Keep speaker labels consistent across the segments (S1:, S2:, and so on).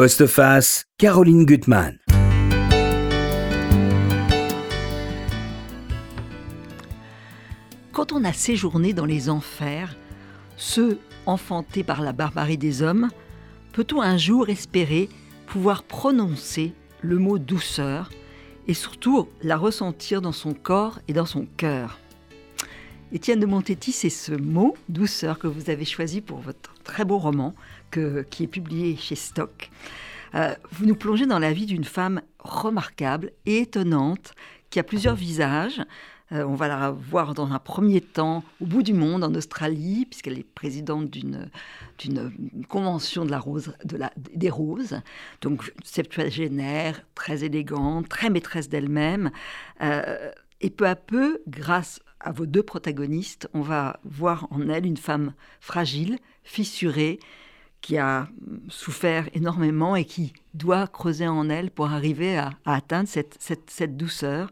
S1: Postface, Caroline Gutmann.
S2: Quand on a séjourné dans les enfers, ceux enfantés par la barbarie des hommes, peut-on un jour espérer pouvoir prononcer le mot douceur et surtout la ressentir dans son corps et dans son cœur? Étienne de Montetti, c'est ce mot, douceur, que vous avez choisi pour votre très beau roman qui est publié chez Stock. Euh, vous nous plongez dans la vie d'une femme remarquable et étonnante qui a plusieurs visages. Euh, on va la voir dans un premier temps au bout du monde, en Australie, puisqu'elle est présidente d'une, convention de la rose, de la, des roses. Donc septuagénaire, très élégante, très maîtresse d'elle-même. Euh, et peu à peu, grâce à vos deux protagonistes, on va voir en elle une femme fragile, fissurée, qui a souffert énormément et qui doit creuser en elle pour arriver à, atteindre cette, douceur.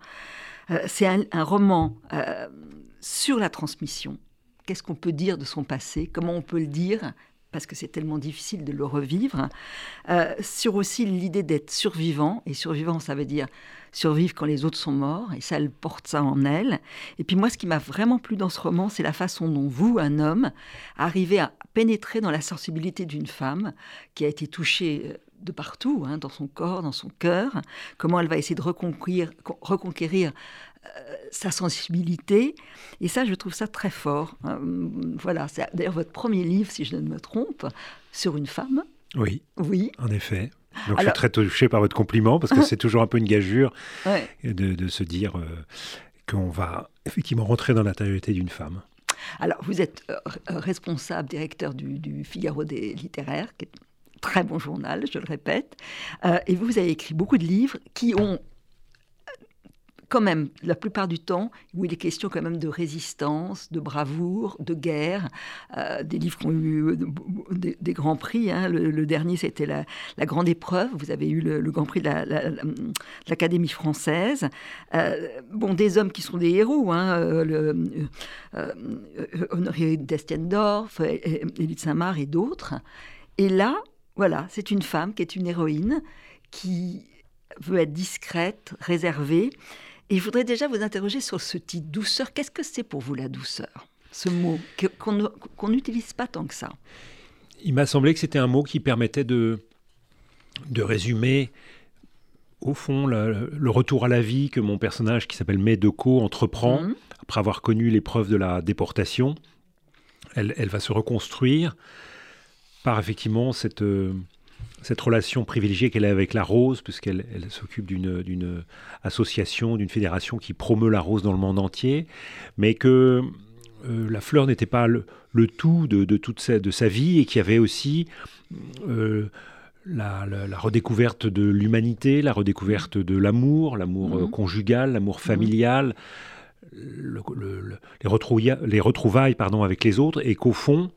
S2: Euh, c'est un, roman euh, sur la transmission. Qu'est-ce qu'on peut dire de son passé? Comment on peut le dire? Parce que c'est tellement difficile de le revivre, euh, sur aussi l'idée d'être survivant, et survivant, ça veut dire survivre quand les autres sont morts, et ça, elle porte ça en elle. Et puis moi, ce qui m'a vraiment plu dans ce roman, c'est la façon dont vous, un homme, arrivez à pénétrer dans la sensibilité d'une femme qui a été touchée euh, de partout, hein, dans son corps, dans son cœur, comment elle va essayer de reconquérir, reconquérir euh, sa sensibilité. Et ça, je trouve ça très fort. Hein. Voilà, c'est d'ailleurs votre premier livre, si je ne me trompe, sur une femme.
S3: Oui.
S2: Oui.
S3: En effet. Donc je suis très touché par votre compliment parce que c'est toujours un peu une gageure de, se dire euh, qu'on va effectivement rentrer dans l'intériorité d'une femme.
S2: Alors vous êtes euh, responsable, directeur du, Figaro des littéraires, qui est un très bon journal, je le répète, et vous avez écrit beaucoup de livres qui ont quand même, la plupart du temps, où il est question quand même de résistance, de bravoure, de guerre, euh, des livres qui ont eu euh, des, grands prix. Hein. Le, dernier, c'était la, Grande Épreuve. Vous avez eu le, Grand Prix de l'Académie française. Euh, bon, des hommes qui sont des héros. Hein, le, Honoré d'Estiendorf, Élie Saint-Marc et d'autres. Et là, voilà, c'est une femme qui est une héroïne, qui veut être discrète, réservée, et je voudrais déjà vous interroger sur ce titre douceur. Qu'est-ce que c'est pour vous la douceur Ce mot qu'on n'utilise pas tant que ça?
S3: Il m'a semblé que c'était un mot qui permettait de, de résumer au fond le, retour à la vie que mon personnage qui s'appelle Medeko entreprend mhm. après avoir connu l'épreuve de la déportation. Elle, elle, va se reconstruire par effectivement cette, euh, cette relation privilégiée qu'elle a avec la rose, puisqu'elle elle, s'occupe d'une association, d'une fédération qui promeut la rose dans le monde entier, mais que euh, la fleur n'était pas le, tout de, toute sa, de sa vie et qu'il y avait aussi euh, la, redécouverte de l'humanité, la redécouverte de l'amour, l'amour euh, mhm. conjugal, l'amour familial, les, retrouvailles, les retrouvailles pardon, avec les autres, et qu'au fond,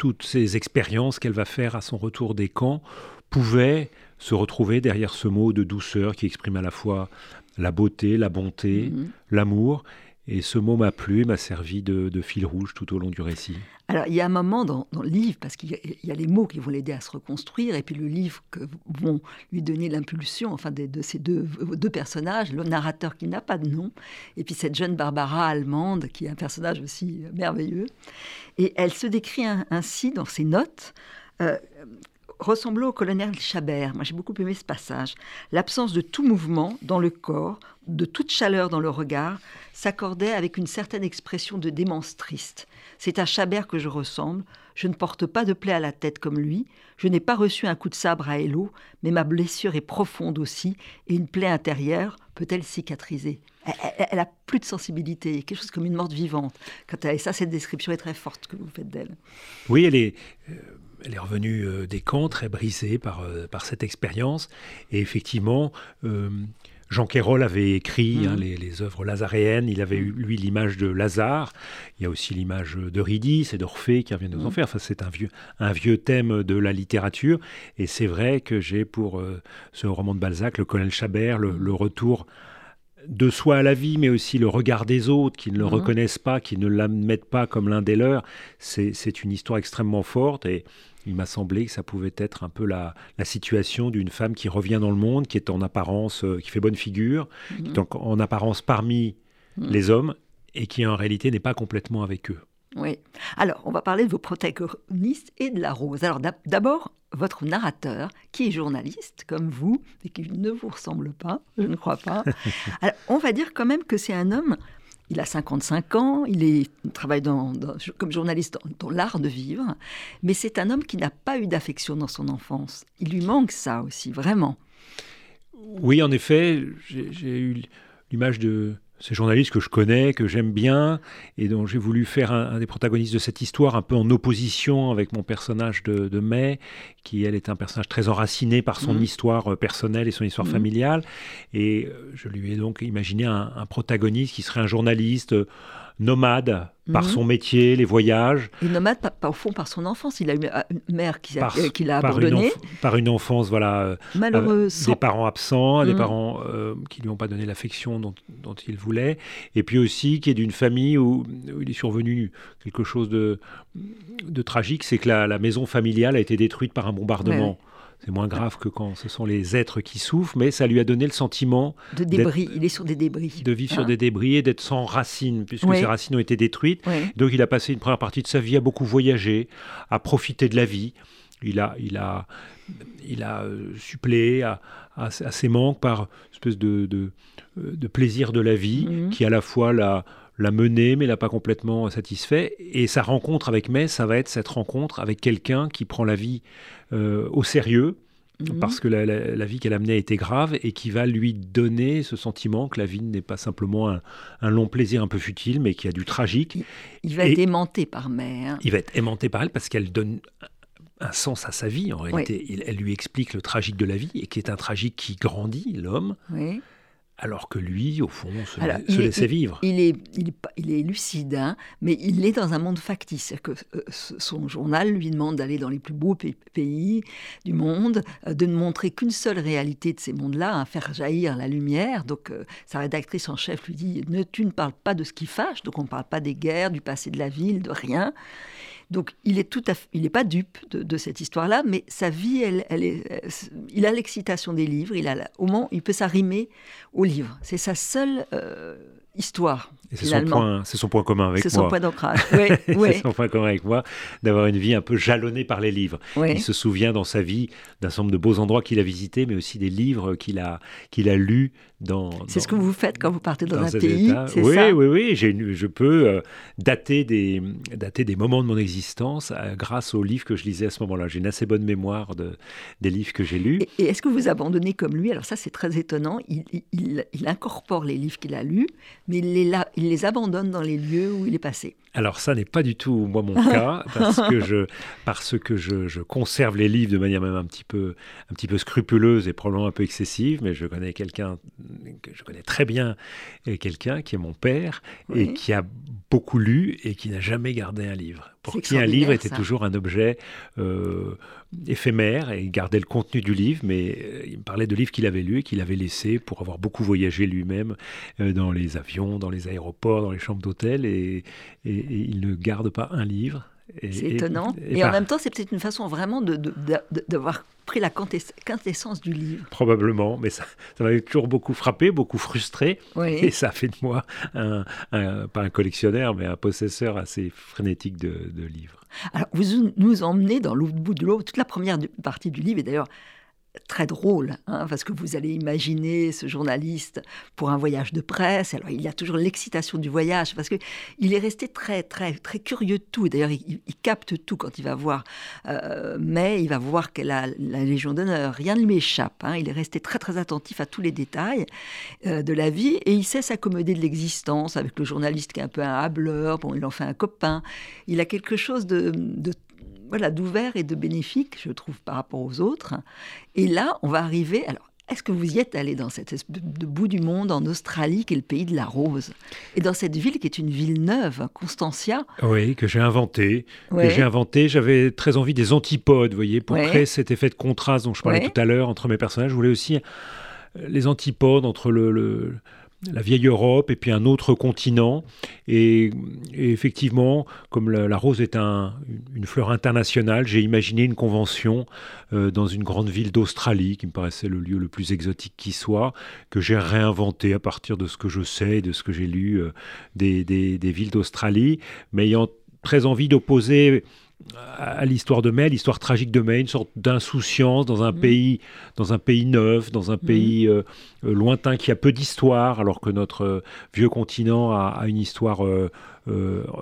S3: toutes ces expériences qu'elle va faire à son retour des camps pouvaient se retrouver derrière ce mot de douceur qui exprime à la fois la beauté, la bonté, mhm. l'amour. Et ce mot m'a plu, m'a servi de, fil rouge tout au long du récit.
S2: Alors, il y a un moment dans, le livre, parce qu'il y, a les mots qui vont l'aider à se reconstruire, et puis le livre que vont lui donner l'impulsion, enfin, de, ces deux, personnages, le narrateur qui n'a pas de nom, et puis cette jeune Barbara allemande, qui est un personnage aussi merveilleux. Et elle se décrit ainsi dans ses notes. Euh, ressemblant au colonel Chabert. Moi, j'ai beaucoup aimé ce passage. L'absence de tout mouvement dans le corps, de toute chaleur dans le regard, s'accordait avec une certaine expression de démence triste. C'est à Chabert que je ressemble. Je ne porte pas de plaie à la tête comme lui. Je n'ai pas reçu un coup de sabre à Hello, mais ma blessure est profonde aussi, et une plaie intérieure peut-elle cicatriser? Elle, a plus de sensibilité, quelque chose comme une morte vivante. Quand et ça, cette description est très forte que vous faites d'elle.
S3: Oui, elle est. Euh, elle est revenue euh, des camps très brisée par, euh, par cette expérience. Et effectivement, Jean Quérol avait écrit hein, mhm. les, les, œuvres lazaréennes. Il avait eu, lui, l'image de Lazare. Il y a aussi l'image d'Eurydice et d'Orphée qui reviennent aux mhm. enfers. Enfin, c'est un vieux, un vieux thème de la littérature. Et c'est vrai que j'ai pour ce roman de Balzac, le colonel Chabert, le, le retour de soi à la vie, mais aussi le regard des autres qui ne le mhm. reconnaissent pas, qui ne l'admettent pas comme l'un des leurs. C'est une histoire extrêmement forte et il m'a semblé que ça pouvait être un peu la, situation d'une femme qui revient dans le monde, qui est en apparence, euh, qui fait bonne figure, qui est en, en apparence parmi les hommes et qui en réalité n'est pas complètement avec eux.
S2: Oui. Alors, on va parler de vos protagonistes et de la rose. Alors, d'abord, votre narrateur, qui est journaliste, comme vous, et qui ne vous ressemble pas, je ne crois pas. Alors, on va dire quand même que c'est un homme, il a 55 ans, il, travaille comme journaliste dans, l'art de vivre, mais c'est un homme qui n'a pas eu d'affection dans son enfance. Il lui manque ça aussi, vraiment.
S3: Oui, en effet, j'ai eu l'image de ces journalistes que je connais, que j'aime bien, et dont j'ai voulu faire un, des protagonistes de cette histoire, un peu en opposition avec mon personnage de, de May, qui elle est un personnage très enraciné par son mmh. histoire euh, personnelle et son histoire mmh. familiale. Et euh, je lui ai donc imaginé un, un protagoniste qui serait un journaliste nomade par mhm. son métier, les voyages.
S2: Et nomade, pas, au fond, par son enfance. Il a eu une mère qui, l'a abandonné.
S3: Par une, enfance, voilà.
S2: Euh, Malheureuse.
S3: des parents absents, des mhm. parents euh, qui lui ont pas donné l'affection dont, il voulait. Et puis aussi qui est d'une famille où, il est survenu quelque chose de, de tragique, c'est que la, maison familiale a été détruite par un bombardement. C'est moins grave que quand ce sont les êtres qui souffrent, mais ça lui a donné le sentiment
S2: de débris. Il est sur des débris.
S3: De vivre sur hein des débris et d'être sans racines, puisque ses racines ont été détruites. Donc il a passé une première partie de sa vie à beaucoup voyager, à profiter de la vie. Il a, il a, il a euh, suppléé à, à, ses manques par une espèce de, de, de plaisir de la vie mhm. qui à la fois l'a l'a mené, mais l'a pas complètement satisfait. Et sa rencontre avec May, ça va être cette rencontre avec quelqu'un qui prend la vie euh, au sérieux, mhm. parce que la, vie qu'elle a menée a été grave, et qui va lui donner ce sentiment que la vie n'est pas simplement un, long plaisir un peu futile, mais qui a du tragique.
S2: Il, va être aimanté par May. Hein.
S3: Il va être aimanté par elle parce qu'elle donne un sens à sa vie en réalité. elle lui explique le tragique de la vie, et qui est un tragique qui grandit, l'homme. Oui alors que lui, au fond, se, laissait vivre.
S2: Il est, il est, lucide, hein, mais il est dans un monde factice. Que, euh, son journal lui demande d'aller dans les plus beaux pays du monde, euh, de ne montrer qu'une seule réalité de ces mondes-là, à faire jaillir la lumière. Donc euh, sa rédactrice en chef lui dit ne, Tu ne parles pas de ce qui fâche, donc on ne parle pas des guerres, du passé de la ville, de rien. Donc il est tout à il n'est pas dupe de, cette histoire-là, mais sa vie, elle, est, il a l'excitation des livres, il a au moment, il peut s'arrimer au livre. C'est sa seule euh, histoire.
S3: c'est son, point, c'est son point commun avec moi.
S2: C'est son point d'ancrage. Oui,
S3: c'est son point commun avec moi, d'avoir une vie un peu jalonnée par les livres. Il se souvient dans sa vie d'un certain nombre de beaux endroits qu'il a visités, mais aussi des livres qu'il a, qu'il a lus dans.
S2: C'est ce que vous faites quand vous partez dans, un pays,
S3: oui,
S2: ça?
S3: Oui, oui, oui. Je peux euh, dater, des, dater des moments de mon existence euh, grâce aux livres que je lisais à ce moment-là. J'ai une assez bonne mémoire de, des livres que j'ai lus.
S2: Et, est-ce que vous abandonnez comme lui? Alors ça, c'est très étonnant. Il, il, il incorpore les livres qu'il a lus, mais il les, abandonne dans les lieux où il est passé.
S3: Alors ça n'est pas du tout moi mon cas parce que je parce que je, conserve les livres de manière même un petit peu un petit peu scrupuleuse et probablement un peu excessive mais je connais quelqu'un que je connais très bien quelqu'un qui est mon père et qui a beaucoup lu et qui n'a jamais gardé un livre. Pour qui un livre était toujours un objet euh, éphémère et il gardait le contenu du livre, mais euh, il me parlait de livres qu'il avait lus et qu'il avait laissés pour avoir beaucoup voyagé lui-même euh, dans les avions, dans les aéroports, dans les chambres d'hôtel et, il ne garde pas un livre.
S2: C'est étonnant. Et, en même temps, c'est peut-être une façon vraiment d'avoir de, pris la quintessence du livre.
S3: Probablement, mais ça, ça m'avait toujours beaucoup frappé, beaucoup frustré. Et ça a fait de moi, un, pas un collectionneur, mais un possesseur assez frénétique de, de livres.
S2: Alors, vous nous emmenez dans l'autre bout de l'eau, toute la première partie du livre, et d'ailleurs, très drôle, hein, parce que vous allez imaginer ce journaliste pour un voyage de presse. Alors il y a toujours l'excitation du voyage, parce que il est resté très très très curieux de tout. D'ailleurs, il, capte tout quand il va voir, euh, mais il va voir qu'elle a la Légion d'honneur. Rien ne lui échappe. Hein. Il est resté très très attentif à tous les détails euh, de la vie et il sait s'accommoder de l'existence avec le journaliste qui est un peu un hableur. Bon, il en fait un copain. Il a quelque chose de, de voilà, d'ouvert et de bénéfique, je trouve, par rapport aux autres. Et là, on va arriver. Alors, est-ce que vous y êtes allé dans cette de bout du monde, en Australie, qui est le pays de la rose? Et dans cette ville qui est une ville neuve, Constantia?
S3: Oui, que j'ai inventée. Que j'ai inventé. J'avais très envie des antipodes, vous voyez, pour créer cet effet de contraste dont je parlais tout à l'heure entre mes personnages. Je voulais aussi euh, les antipodes entre le la vieille Europe et puis un autre continent. Et, effectivement, comme la, rose est une fleur internationale, j'ai imaginé une convention euh, dans une grande ville d'Australie, qui me paraissait le lieu le plus exotique qui soit, que j'ai réinventé à partir de ce que je sais et de ce que j'ai lu euh, des, des villes d'Australie, mais ayant très envie d'opposer à l'histoire de Mai, l'histoire tragique de Mai, une sorte d'insouciance dans un mm. pays, dans un pays neuf, dans un mm. pays euh, lointain qui a peu d'histoire, alors que notre euh, vieux continent a, une histoire euh,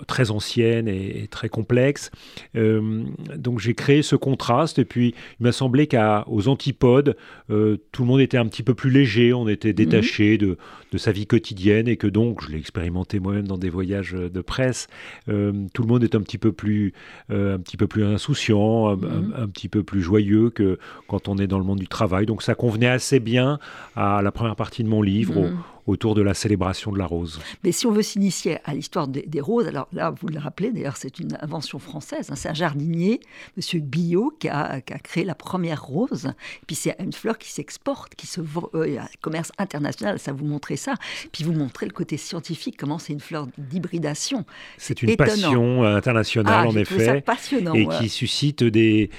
S3: très ancienne et, très complexe. Euh, donc j'ai créé ce contraste et puis il m'a semblé qu'aux antipodes, euh, tout le monde était un petit peu plus léger, on était détaché de, de, sa vie quotidienne et que donc, je l'ai expérimenté moi-même dans des voyages de presse, tout le monde est un petit peu plus, un petit peu plus insouciant, un, mhm. petit peu plus joyeux que quand on est dans le monde du travail. Donc ça convenait assez bien à la première partie de mon livre. Mhm autour de la célébration de la rose.
S2: Mais si on veut s'initier à l'histoire des, roses, alors là, vous le rappelez, d'ailleurs, c'est une invention française. Hein, c'est un jardinier, Monsieur Billot, qui a, créé la première rose. Et puis c'est une fleur qui s'exporte, qui se vend, euh, commerce international. Ça vous montrait ça. Puis vous montrez le côté scientifique, comment c'est une fleur d'hybridation.
S3: C'est une passion internationale, ah, en effet, passionnant, et qui suscite des,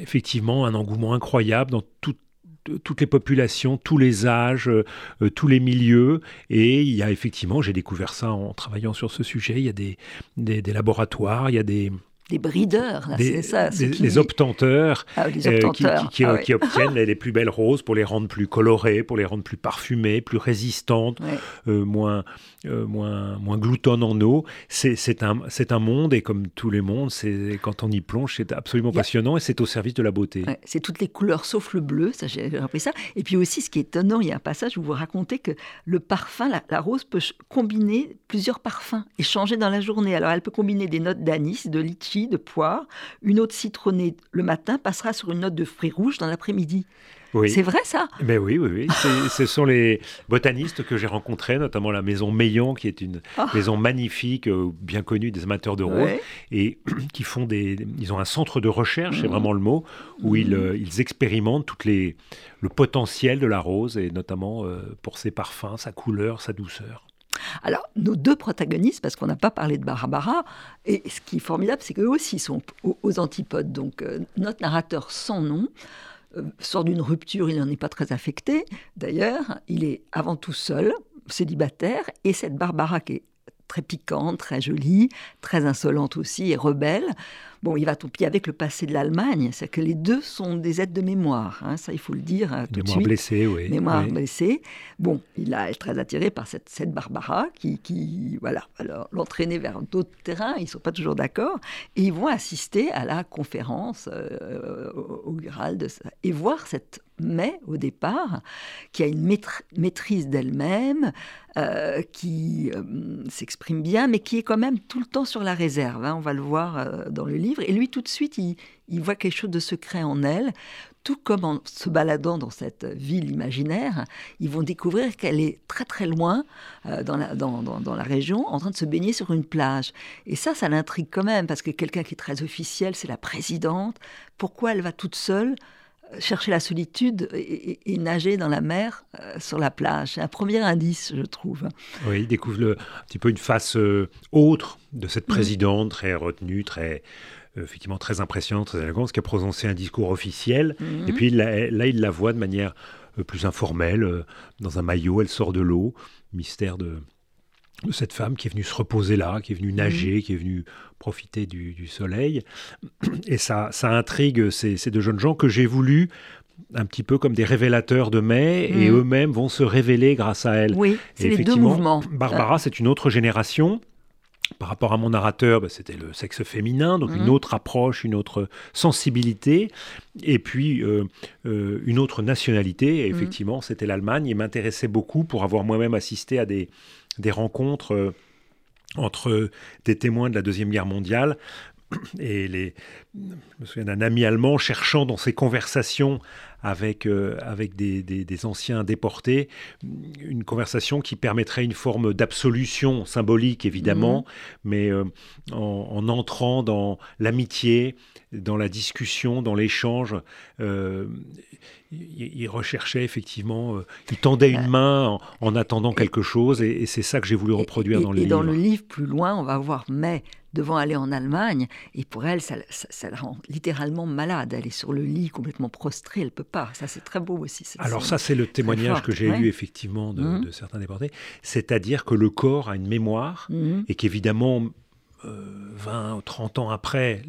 S3: effectivement un engouement incroyable dans toute toutes les populations, tous les âges, euh, tous les milieux. Et il y a effectivement, j'ai découvert ça en travaillant sur ce sujet, il y a des, des laboratoires, il y a des,
S2: des brideurs, c'est ça.
S3: Les, obtenteurs, ah, euh, qui, ah obtiennent les, plus belles roses pour les rendre plus colorées, pour les rendre plus parfumées, plus résistantes, euh, moins, euh, moins, moins gloutonnes en eau. C'est un, un monde, et comme tous les mondes, quand on y plonge, c'est absolument passionnant et c'est au service de la beauté.
S2: c'est toutes les couleurs sauf le bleu, ça j'ai appris ça. Et puis aussi, ce qui est étonnant, il y a un passage où vous racontez que le parfum, la, la rose peut combiner plusieurs parfums et changer dans la journée. Alors elle peut combiner des notes d'anis, de litchi, de poire, une autre citronnée le matin passera sur une note de fruits rouges dans l'après-midi. C'est vrai ça?
S3: Mais oui, oui, oui. ce sont les botanistes que j'ai rencontrés, notamment la maison Meillon, qui est une ah. maison magnifique, euh, bien connue des amateurs de roses, et qui font des. Ils ont un centre de recherche, c'est mmh. vraiment le mot, où ils, mmh. euh, ils, expérimentent toutes les, le potentiel de la rose, et notamment euh, pour ses parfums, sa couleur, sa douceur.
S2: Alors, nos deux protagonistes, parce qu'on n'a pas parlé de Barbara, et ce qui est formidable, c'est qu'eux aussi sont aux, antipodes. Donc, euh, notre narrateur sans nom euh, sort d'une rupture, il n'en est pas très affecté. D'ailleurs, il est avant tout seul, célibataire, et cette Barbara qui est très piquante, très jolie, très insolente aussi et rebelle. Bon, il va pied avec le passé de l'Allemagne, c'est que les deux sont des aides de mémoire, hein, ça il faut le dire tout
S3: mémoire de blessée, oui.
S2: Mémoire blessée. Bon, il est très attiré par cette, cette Barbara qui, qui voilà, l'entraîner vers d'autres terrains, ils sont pas toujours d'accord, et ils vont assister à la conférence euh, au ça, et voir cette mais au départ, qui a une maîtrise d'elle-même, euh, qui euh, s'exprime bien, mais qui est quand même tout le temps sur la réserve. Hein, on va le voir euh, dans le livre. Et lui, tout de suite, il, voit quelque chose de secret en elle. Tout comme en se baladant dans cette ville imaginaire, ils vont découvrir qu'elle est très très loin dans, la, dans, dans, la région, en train de se baigner sur une plage. Et ça, ça l'intrigue quand même, parce que quelqu'un qui est très officiel, c'est la présidente. Pourquoi elle va toute seule chercher la solitude et, nager dans la mer euh, sur la plage? C'est un premier indice, je trouve.
S3: Oui, il découvre le, un petit peu une face euh, autre de cette mm. présidente, très retenue, très euh, effectivement très impressionnante, très élégante, qui a prononcé un discours officiel. Mm. Et puis là, là, il la voit de manière plus informelle, dans un maillot, elle sort de l'eau, mystère de, de cette femme qui est venue se reposer là, qui est venue nager, mhm. qui est venue profiter du, soleil. Et ça, ça intrigue ces, deux jeunes gens que j'ai voulu un petit peu comme des révélateurs de mai, et mhm. eux-mêmes vont se révéler grâce à elle.
S2: Oui, c'est les deux mouvements.
S3: Barbara, c'est une autre génération. Par rapport à mon narrateur, bah, c'était le sexe féminin, donc une mhm. autre approche, une autre sensibilité, et puis euh, euh, une autre nationalité. Et effectivement, c'était l'Allemagne. Il m'intéressait beaucoup pour avoir moi-même assisté à des, des rencontres euh, entre des témoins de la Deuxième Guerre mondiale et les, je me souviens d'un ami allemand cherchant dans ses conversations avec, euh, avec des, des, anciens déportés, une conversation qui permettrait une forme d'absolution symbolique évidemment, mmh. mais euh, en, entrant dans l'amitié, dans la discussion, dans l'échange. il il, recherchait effectivement, euh, il tendait une main en, attendant quelque chose, et, c'est ça que j'ai voulu reproduire dans le livre.
S2: Et dans le livre, plus loin, on va voir mais devant aller en Allemagne, et pour elle, ça, la rend littéralement malade. Elle est sur le lit, complètement prostrée, elle peut pas. Ça, c'est très beau aussi.
S3: Alors ça, c'est le témoignage que j'ai lu effectivement de, mmh. certains déportés, c'est-à-dire que le corps a une mémoire, mmh. et qu'évidemment, 20 ou 30 ans après,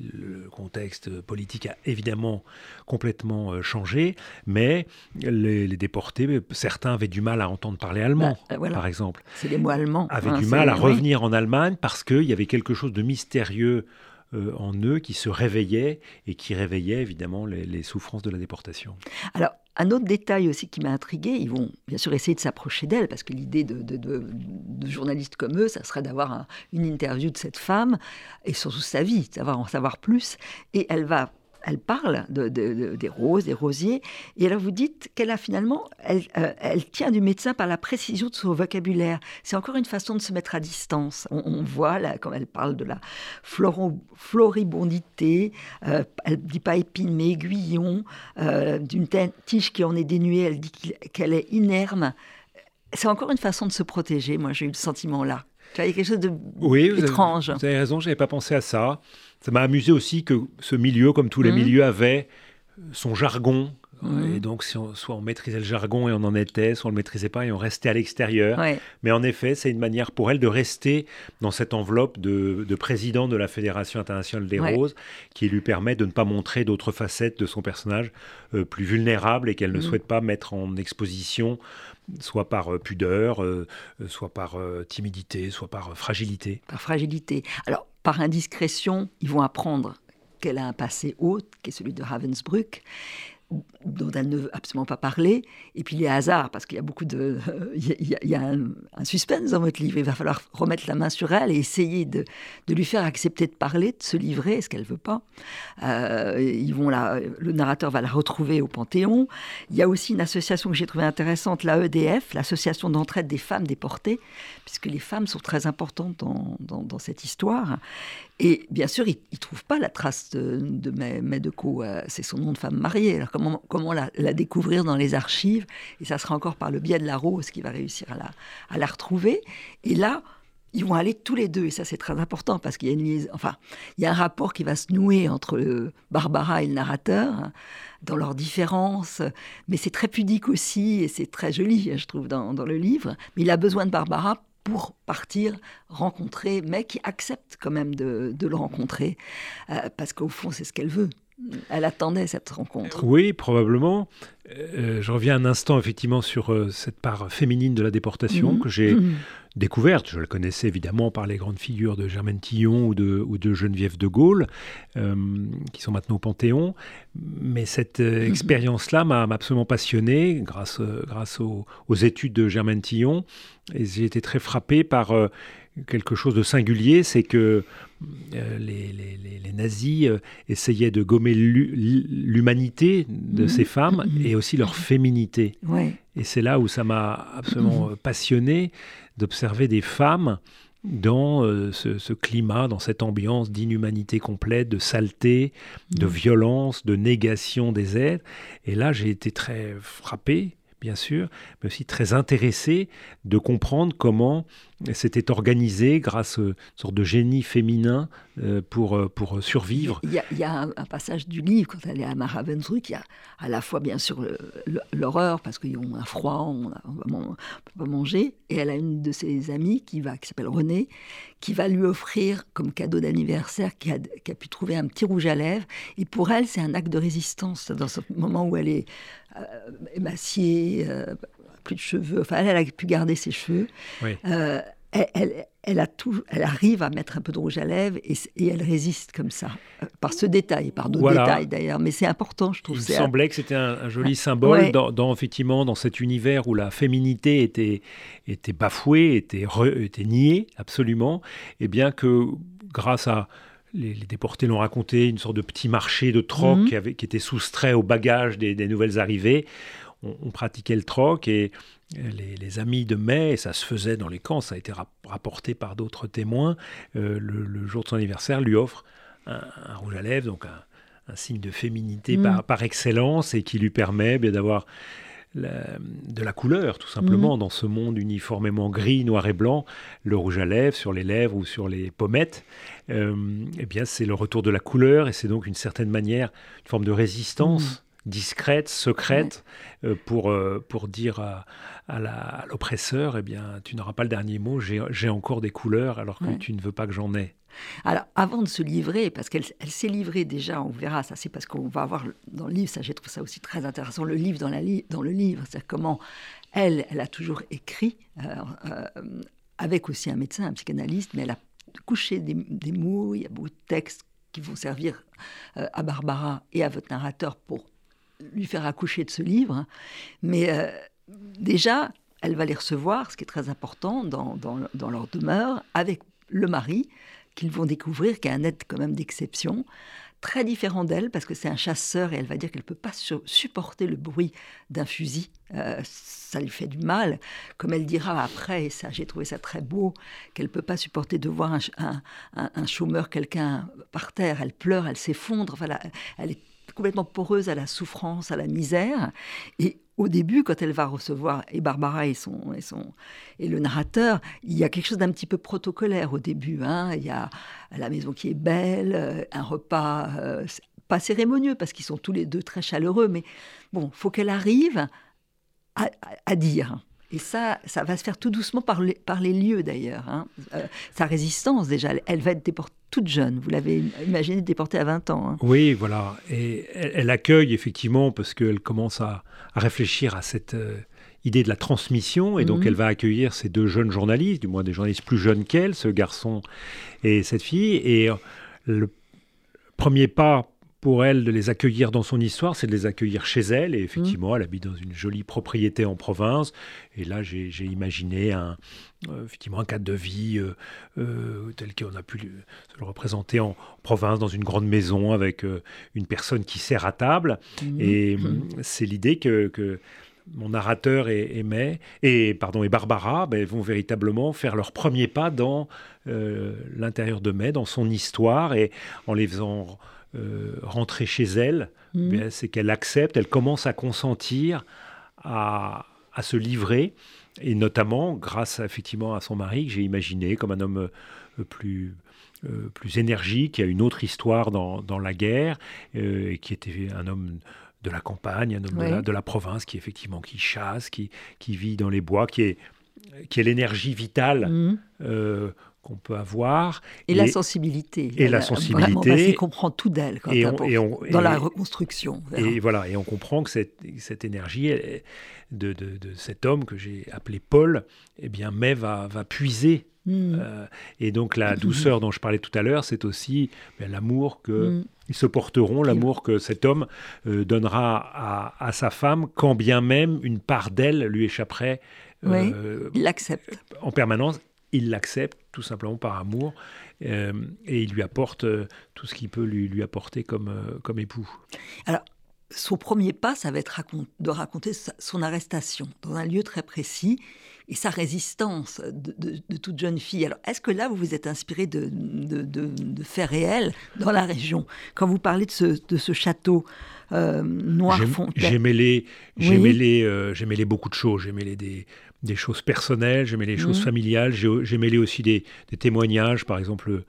S3: contexte politique a évidemment complètement euh, changé, mais les, déportés, certains avaient du mal à entendre parler allemand, bah, euh, par exemple.
S2: C'est les mots allemands.
S3: Avaient hein, du mal à revenir en Allemagne parce qu'il y avait quelque chose de mystérieux euh, en eux qui se réveillait et qui réveillait évidemment les, les souffrances de la déportation.
S2: Alors, un autre détail aussi qui m'a intrigué, ils vont bien sûr essayer de s'approcher d'elle, parce que l'idée de, journalistes comme eux, ça serait d'avoir une interview de cette femme, et surtout sa vie, savoir en savoir plus. Et elle va elle parle de, des roses, des rosiers, et alors vous dites qu'elle a finalement, elle, euh, elle, tient du médecin par la précision de son vocabulaire. C'est encore une façon de se mettre à distance. On, voit là, quand elle parle de la floribondité, euh, elle ne dit pas épine mais aiguillon, euh, d'une tige qui en est dénuée, elle dit qu'elle est inerme. C'est encore une façon de se protéger. Moi, j'ai eu le sentiment là. Il y a quelque chose de
S3: oui,
S2: étrange.
S3: vous avez raison, je n'avais pas pensé à ça. Ça m'a amusé aussi que ce milieu, comme tous les mmh. milieux, avait son jargon. Mmh. Et donc, soit on maîtrisait le jargon et on en était, soit on ne le maîtrisait pas et on restait à l'extérieur. Mais en effet, c'est une manière pour elle de rester dans cette enveloppe de, président de la Fédération internationale des roses, qui lui permet de ne pas montrer d'autres facettes de son personnage euh, plus vulnérable et qu'elle ne mmh. souhaite pas mettre en exposition, soit par euh, pudeur, euh, soit par timidité, soit par fragilité.
S2: Par fragilité. Alors, par indiscrétion, ils vont apprendre qu'elle a un passé haut, qui est celui de Ravensbrück, dont elle ne veut absolument pas parler. Et puis les hasards, parce qu'il y a beaucoup de. Il y a, un, suspense dans votre livre. Il va falloir remettre la main sur elle et essayer de, lui faire accepter de parler, de se livrer. Est-ce qu'elle veut pas euh, ils vont la, Le narrateur va la retrouver au Panthéon. Il y a aussi une association que j'ai trouvée intéressante, la EDF, l'Association d'entraide des femmes déportées, puisque les femmes sont très importantes dans, cette histoire. Et bien sûr, ils ne trouvent pas la trace de, de Medeco. Euh, c'est son nom de femme mariée. Alors comment, la, découvrir dans les archives? Et ça sera encore par le biais de la rose qui va réussir à la, retrouver. Et là, ils vont aller tous les deux, et ça c'est très important parce qu'il y a il un rapport qui va se nouer entre Barbara et le narrateur hein, dans leurs différences, mais c'est très pudique aussi et c'est très joli, je trouve, dans, le livre. Mais il a besoin de Barbara pour partir rencontrer, mais qui accepte quand même de, le rencontrer, euh, parce qu'au fond, c'est ce qu'elle veut. Elle attendait cette rencontre.
S3: Oui, probablement. Euh, je reviens un instant effectivement sur euh, cette part féminine de la déportation mhm. que j'ai mhm. découverte. Je la connaissais évidemment par les grandes figures de Germaine Tillon ou de, ou de Geneviève de Gaulle, qui sont maintenant au Panthéon. Mais cette mhm. expérience-là m'a absolument passionné grâce, grâce aux, aux, études de Germaine Tillon et j'ai été très frappé par euh, quelque chose de singulier, c'est que euh, les, nazis euh, essayaient de gommer l'humanité de mhm. ces femmes mhm. et aussi leur féminité. Et c'est là où ça m'a absolument mhm. passionné d'observer des femmes dans ce, ce, climat, dans cette ambiance d'inhumanité complète, de saleté, de violence, de négation des êtres. Et là, j'ai été très frappé bien sûr, mais aussi très intéressé de comprendre comment c'était organisé grâce à une sorte de génie féminin euh, pour, euh, pour survivre.
S2: Il y a, un, passage du livre, quand elle est à Maravensbrück, il y a à la fois bien sûr l'horreur, parce qu'ils ont un froid, on ne peut pas manger, et elle a une de ses amies qui, va, qui s'appelle Renée, qui va lui offrir comme cadeau d'anniversaire, qui a pu trouver un petit rouge à lèvres, et pour elle c'est un acte de résistance dans ce moment où elle est euh, émaciée, euh, plus de cheveux. Enfin, elle, a pu garder ses cheveux. Euh, elle, elle, a tout, elle arrive à mettre un peu de rouge à lèvres et, elle résiste comme ça, par ce détail, par d'autres détails d'ailleurs. Mais c'est important, je trouve.
S3: Il semblait que c'était un, joli symbole dans, effectivement, dans cet univers où la féminité était, était bafouée, était, était niée absolument. Et bien que grâce à les, déportés l'ont raconté, une sorte de petit marché de troc mhm. qui, était soustrait au bagage des, nouvelles arrivées. On, pratiquait le troc et les, amis de mai, ça se faisait dans les camps, ça a été rapporté par d'autres témoins, euh, le, jour de son anniversaire lui offre un, rouge à lèvres, donc un, un signe de féminité par, par, excellence et qui lui permet bien d'avoir de la couleur, tout simplement, dans ce monde uniformément gris, noir et blanc, le rouge à lèvres sur les lèvres ou sur les pommettes, euh, eh bien, c'est le retour de la couleur et c'est donc une certaine manière une forme de résistance discrète, secrète, euh, pour, euh, pour dire à, à l'oppresseur, eh bien, tu n'auras pas le dernier mot, j'ai encore des couleurs alors que tu ne veux pas que j'en ai.
S2: Alors, avant de se livrer, parce qu'elle s'est livrée déjà, on verra, ça c'est parce qu'on va avoir dans le livre, ça j'ai trouvé ça aussi très intéressant, le livre dans, la dans le livre, c'est comment elle, elle a toujours écrit, euh, avec aussi un médecin, un psychanalyste, mais elle a couché des, des mots, il y a beaucoup de textes qui vont servir à Barbara et à votre narrateur pour lui faire accoucher de ce livre. Mais euh, déjà, elle va les recevoir, ce qui est très important, dans, dans, leur demeure, avec le mari, qu'ils vont découvrir, qui est un être quand même d'exception, très différent d'elle, parce que c'est un chasseur, et elle va dire qu'elle ne peut pas supporter le bruit d'un fusil. Euh, ça lui fait du mal. Comme elle dira après, et ça j'ai trouvé ça très beau, qu'elle ne peut pas supporter de voir un, un, chômeur, quelqu'un par terre. Elle pleure, elle s'effondre. Voilà, elle est complètement poreuse à la souffrance, à la misère. Et au début, quand elle va recevoir et Barbara et son et le narrateur, il y a quelque chose d'un petit peu protocolaire au début. Hein. Il y a la maison qui est belle, euh, un repas euh, pas cérémonieux parce qu'ils sont tous les deux très chaleureux, mais bon, faut qu'elle arrive à dire. Et ça, ça va se faire tout doucement par les, par les lieux d'ailleurs. Hein. Euh, sa résistance déjà, elle, va être déportée toute jeune. Vous l'avez imaginé déportée à 20 ans. Hein.
S3: Oui, voilà. Et elle, accueille effectivement parce qu'elle commence à, réfléchir à cette euh, idée de la transmission. Et donc mhm. elle va accueillir ces deux jeunes journalistes, du moins des journalistes plus jeunes qu'elle, ce garçon et cette fille. Et euh, le premier pas pour elle de les accueillir dans son histoire, c'est de les accueillir chez elle. Et effectivement, mmh. elle habite dans une jolie propriété en province. Et là, j'ai imaginé un, euh, effectivement un cadre de vie euh, euh, tel qu'on a pu le, le représenter en province, dans une grande maison avec une personne qui sert à table. Mmh. Et mmh. c'est l'idée que, mon narrateur et, et, et, pardon, et Barbara ben, vont véritablement faire leur premier pas dans l'intérieur de May, dans son histoire, et en les faisant euh, rentrer chez elle, mmh. c'est qu'elle accepte, elle commence à consentir à, se livrer, et notamment grâce effectivement à son mari que j'ai imaginé comme un homme euh, plus euh, plus énergique, qui a une autre histoire dans, la guerre, et qui était un homme de la campagne, un homme de, la, province, qui effectivement qui chasse, qui, qui vit dans les bois, qui est, qui est l'énergie vitale mmh qu'on peut avoir.
S2: Et, la sensibilité.
S3: Et la sensibilité.
S2: il comprend tout d'elle et dans la reconstruction.
S3: Et voilà, et on comprend que cette, cette énergie de, de, de, cet homme que j'ai appelé Paul, eh bien, mais va, va puiser. Hmm. Euh, et donc la douceur dont je parlais tout à l'heure, c'est aussi ben, l'amour que hmm. ils se porteront, l'amour que cet homme euh, donnera à, à, sa femme, quand bien même une part d'elle lui échapperait.
S2: Euh, il l'accepte.
S3: En permanence il l'accepte tout simplement par amour euh, et il lui apporte euh, tout ce qu'il peut lui, lui apporter comme, euh, comme époux.
S2: Alors, son premier pas, ça va être de raconter son arrestation dans un lieu très précis et sa résistance de, toute jeune fille. Alors, est-ce que là, vous vous êtes inspiré de, de, faits réels dans la région? Quand vous parlez de ce, de ce château euh, Noirfontaine.
S3: J'ai mêlé, mêlé, mêlé, beaucoup de choses. J'ai mêlé des, des choses personnelles, j'ai mêlé des choses mmh. familiales, j'ai mêlé aussi des, des, témoignages, par exemple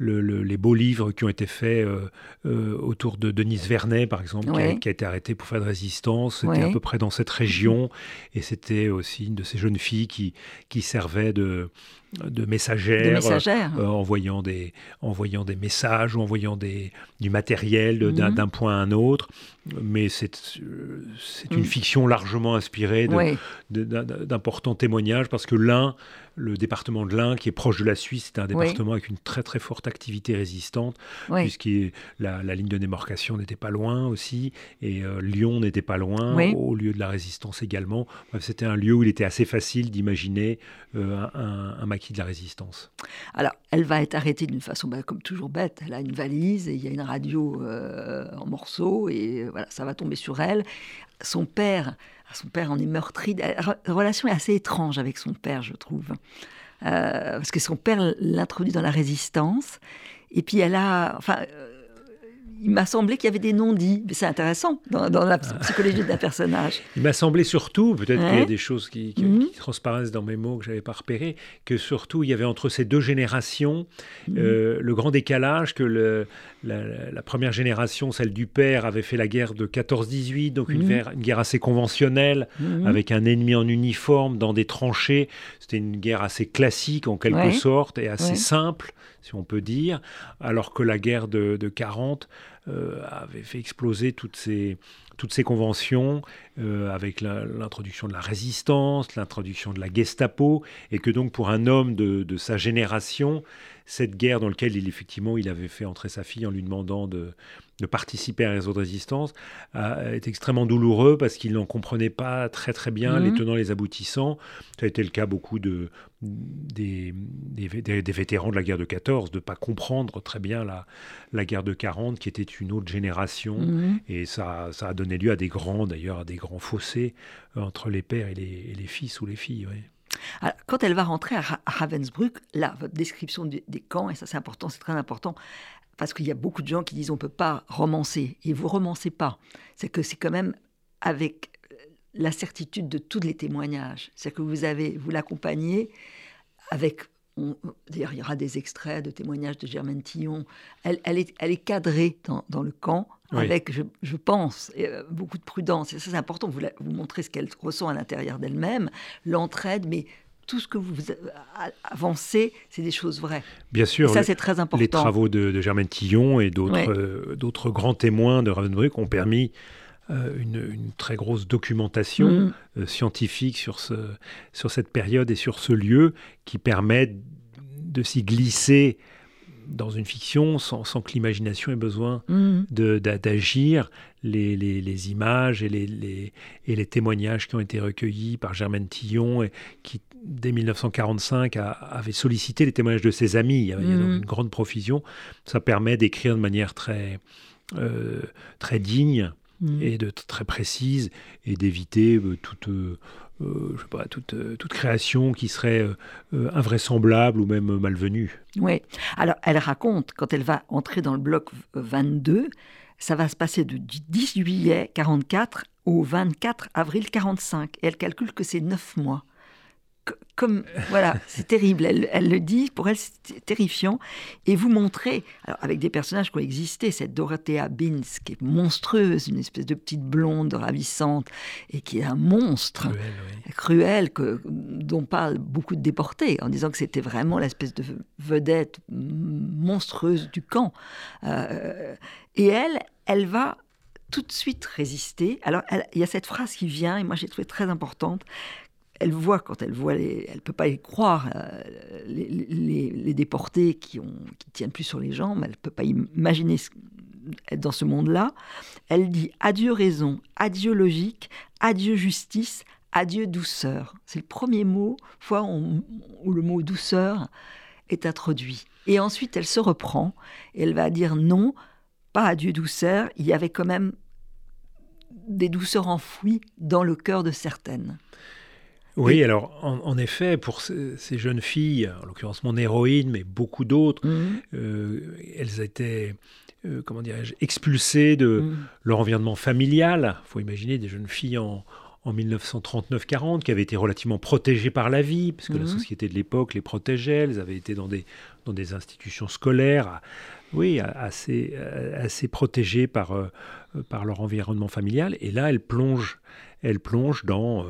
S3: les beaux livres qui ont été faits euh, euh, autour de Denise Vernet, par exemple, qui, a, été arrêtée pour faire de résistance. C'était à peu près dans cette région. Et c'était aussi une de ces jeunes filles qui, qui servait de, de messagère,
S2: euh,
S3: envoyant, des, envoyant des messages ou envoyant des, du matériel d'un point à un autre. Mais c'est une mhm. fiction largement inspirée d'importants témoignages parce que l'un, le département de l'Ain, qui est proche de la Suisse, c'est un département avec une très très forte activité résistante, puisque la, la, ligne de démarcation n'était pas loin aussi, et euh, Lyon n'était pas loin, au lieu de la résistance également. C'était un lieu où il était assez facile d'imaginer euh, un, un de la résistance.
S2: Alors, elle va être arrêtée d'une façon, bah, comme toujours bête. Elle a une valise et il y a une radio euh, en morceaux et voilà, ça va tomber sur elle. Son père, son père en est meurtri. La relation est assez étrange avec son père, je trouve. Euh, parce que son père l'introduit dans la résistance. Et puis elle a, enfin, euh, il m'a semblé qu'il y avait des non-dits. C'est intéressant dans, la ah. psychologie d'un personnage.
S3: Il m'a semblé surtout, peut-être qu'il y a des choses qui, mhm. transparaissent dans mes mots que je n'avais pas repérées, que surtout il y avait entre ces deux générations mhm. euh, le grand décalage que le, la, première génération, celle du père, avait fait la guerre de 14-18, donc une, mhm. une, guerre assez conventionnelle, avec un ennemi en uniforme dans des tranchées. C'était une guerre assez classique en quelque sorte et assez simple si on peut dire, alors que la guerre de, 40 euh, avait fait exploser toutes ces, toutes ces conventions euh, avec l'introduction de la résistance, l'introduction de la Gestapo, et que donc pour un homme de, sa génération, cette guerre dans laquelle il effectivement il avait fait entrer sa fille en lui demandant de, de participer à un réseau de résistance est extrêmement douloureux parce qu'il n'en comprenait pas très très bien les mhm. tenants les aboutissants. Ça a été le cas beaucoup de, des, des, vétérans de la guerre de 14 de ne pas comprendre très bien la, la guerre de 40 qui était une autre génération mhm. et ça, ça a donné lieu à des grands d'ailleurs à des grands fossés entre les pères et les, les fils ou les filles.
S2: quand elle va rentrer à Ravensbrück, là, votre description des, des camps, et ça c'est important, c'est très important, parce qu'il y a beaucoup de gens qui disent on ne peut pas romancer, et vous romancez pas. C'est que c'est quand même avec euh, la certitude de tous les témoignages. C'est que vous avez, vous l'accompagnez avec. D'ailleurs, il y aura des extraits de témoignages de Germaine Tillon. Elle, elle, est, elle est cadrée dans, dans le camp avec, je, je, pense, euh, beaucoup de prudence. Et ça, c'est important. Vous, vous montrez ce qu'elle ressent à l'intérieur d'elle-même, l'entraide, mais tout ce que vous avancez, c'est des choses vraies.
S3: Bien sûr.
S2: ça, c'est très important.
S3: Les travaux de, Germaine Tillon et d'autres euh, grands témoins de Ravensbrück ont permis euh, une, très grosse documentation mm. euh, scientifique sur, ce, sur cette période et sur ce lieu qui permet de s'y glisser dans une fiction sans, sans que l'imagination ait besoin mm. d'agir. Les, les, les, images et les, et les témoignages qui ont été recueillis par Germaine Tillon et qui dès 1945, avait sollicité les témoignages de ses amis. Il y a, donc mm. une grande profusion. Ça permet d'écrire de manière très, euh, très digne mm. et de très précise et d'éviter euh, toute, euh, je sais pas, toute, toute, création qui serait invraisemblable ou même malvenue.
S2: Oui. Alors, elle raconte, quand elle va entrer dans le bloc 22, ça va se passer du 10 juillet 44 au 24 avril 45. Et elle calcule que c'est neuf mois comme voilà, c'est terrible. Elle, le dit, pour elle, c'est terrifiant. Et vous montrez, avec des personnages qui ont existé, cette Dorothea Bins, qui est monstrueuse, une espèce de petite blonde ravissante, et qui est un monstre cruel, que, dont parlent beaucoup de déportés, en disant que c'était vraiment l'espèce de vedette monstrueuse du camp. Euh, et elle, elle va tout de suite résister. Alors, il y a cette phrase qui vient, et moi j'ai trouvé très importante, elle voit, quand elle voit, les, elle peut pas y croire, euh, les, déportés qui, ont, qui tiennent plus sur les jambes, elle peut pas imaginer être dans ce monde-là. Elle dit adieu raison, adieu logique, adieu justice, adieu douceur. C'est le premier mot, fois où le mot douceur est introduit. Et ensuite, elle se reprend et elle va dire non, pas adieu douceur, il y avait quand même des douceurs enfouies dans le cœur de certaines.
S3: Oui, alors en, effet, pour ces, jeunes filles, en l'occurrence mon héroïne, mais beaucoup d'autres, mhm. euh, elles étaient, euh, comment dirais-je, expulsées de mhm. leur environnement familial. Il faut imaginer des jeunes filles en, 1939-40 qui avaient été relativement protégées par la vie, parce que la mhm. société de l'époque les protégeait, elles avaient été dans des, dans des institutions scolaires, oui, assez, assez protégées par, euh, par leur environnement familial. Et là, elles plongent, elles plongent dans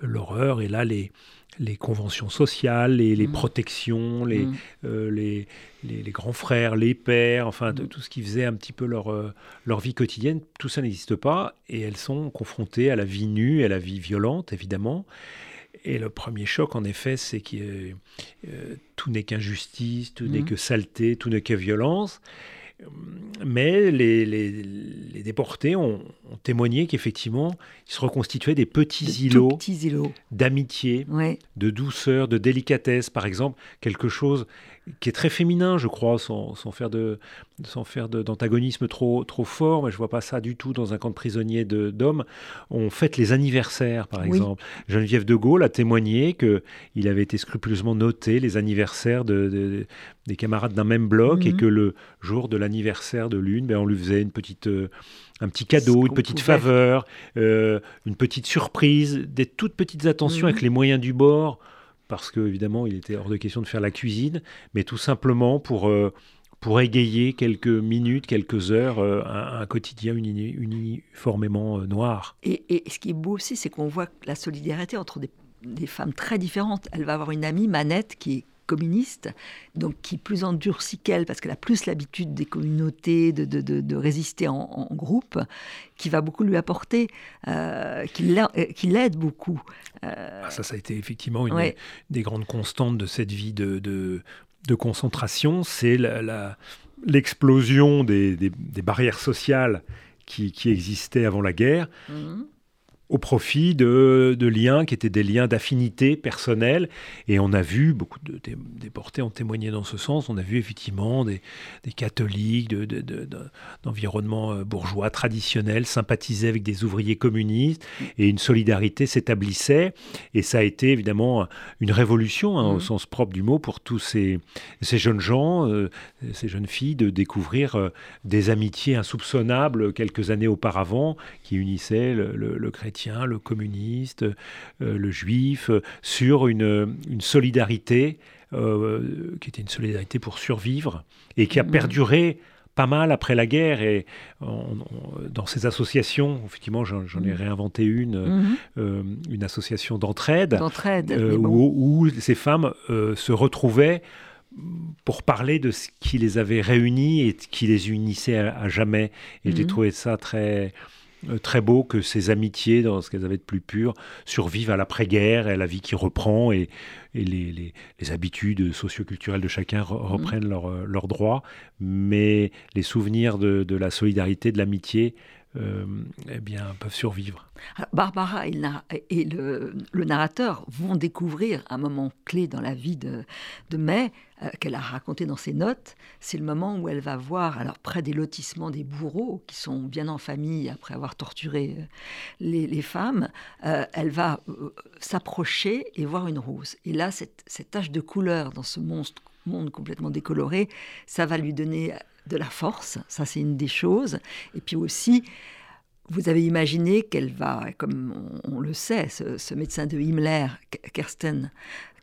S3: l'horreur. Et là, les, les conventions sociales, les, les mmh. protections, les, mmh. euh, les, les, grands frères, les pères, enfin mmh. tout ce qui faisait un petit peu leur, euh, leur vie quotidienne, tout ça n'existe pas. Et elles sont confrontées à la vie nue, à la vie violente, évidemment. Et le premier choc, en effet, c'est que euh, tout n'est qu'injustice, tout n'est que saleté, tout n'est que violence. Mais les, déportés ont, témoigné qu'effectivement, ils se reconstituaient des petits îlots, d'amitié, de douceur, de délicatesse. Par exemple, quelque chose qui est très féminin, je crois, sans, faire de sans faire d'antagonisme trop trop fort. Mais je vois pas ça du tout dans un camp de prisonniers d'hommes. On fête les anniversaires, par exemple. Geneviève de Gaulle a témoigné que il avait été scrupuleusement noté les anniversaires de, des camarades d'un même bloc et mhm. que le jour de l'anniversaire de l'une, ben, on lui faisait une petite euh, un petit cadeau, une petite faveur, euh, une petite surprise, des toutes petites attentions mhm. avec les moyens du bord parce qu'évidemment, il était hors de question de faire la cuisine, mais tout simplement pour, euh, pour égayer quelques minutes, quelques heures, euh, un, quotidien uniformément euh, noir.
S2: Et, et, ce qui est beau aussi, c'est qu'on voit la solidarité entre des, des femmes très différentes. Elle va avoir une amie, Manette, qui communiste, donc qui plus endurcie qu'elle, parce qu'elle a plus l'habitude des communautés, de, de, de, résister en, groupe, qui va beaucoup lui apporter, euh, qui l'aide beaucoup.
S3: Euh, ah, ça, ça a été effectivement une des grandes constantes de cette vie de, de concentration, c'est l'explosion des, des, barrières sociales qui, qui, existaient avant la guerre. Mhm au profit de, liens qui étaient des liens d'affinité personnelle. Et on a vu, beaucoup de déportés ont témoigné dans ce sens, on a vu effectivement des, catholiques d'environnement de, euh, bourgeois traditionnel sympathiser avec des ouvriers communistes et une solidarité s'établissait. Et ça a été évidemment une révolution, hein, au mmh. sens propre du mot, pour tous ces, ces jeunes gens, euh, ces jeunes filles, de découvrir euh, des amitiés insoupçonnables quelques années auparavant qui unissaient le chrétien le communiste, euh, le juif, euh, sur une, solidarité euh, qui était une solidarité pour survivre et qui a mmh. perduré pas mal après la guerre et dans ces associations, effectivement, j'en ai mmh. réinventé une, mmh. une association d'entraide, où, ces femmes se retrouvaient pour parler de ce qui les avait réunis et qui les unissait à, jamais. Et j'ai trouvé ça très très beau que ces amitiés, dans ce qu'elles avaient de plus pur, survivent à l'après-guerre et à la vie qui reprend et, les, habitudes socioculturelles de chacun mmh. reprennent leurs leur euh, droits. Mais les souvenirs de la solidarité, de l'amitié euh, eh bien, peuvent survivre.
S2: Barbara et, le, narrateur vont découvrir un moment clé dans la vie de, de May, euh, qu'elle a raconté dans ses notes. C'est le moment où elle va voir, alors près des lotissements des bourreaux, qui sont bien en famille après avoir torturé euh, les, femmes, elle va s'approcher et voir une rose. Et là, cette, tache de couleur dans ce monde complètement décoloré, ça va lui donner de la force, ça c'est une des choses. Et puis aussi, vous avez imaginé qu'elle va, comme on, le sait, ce, médecin de Himmler, Kersten,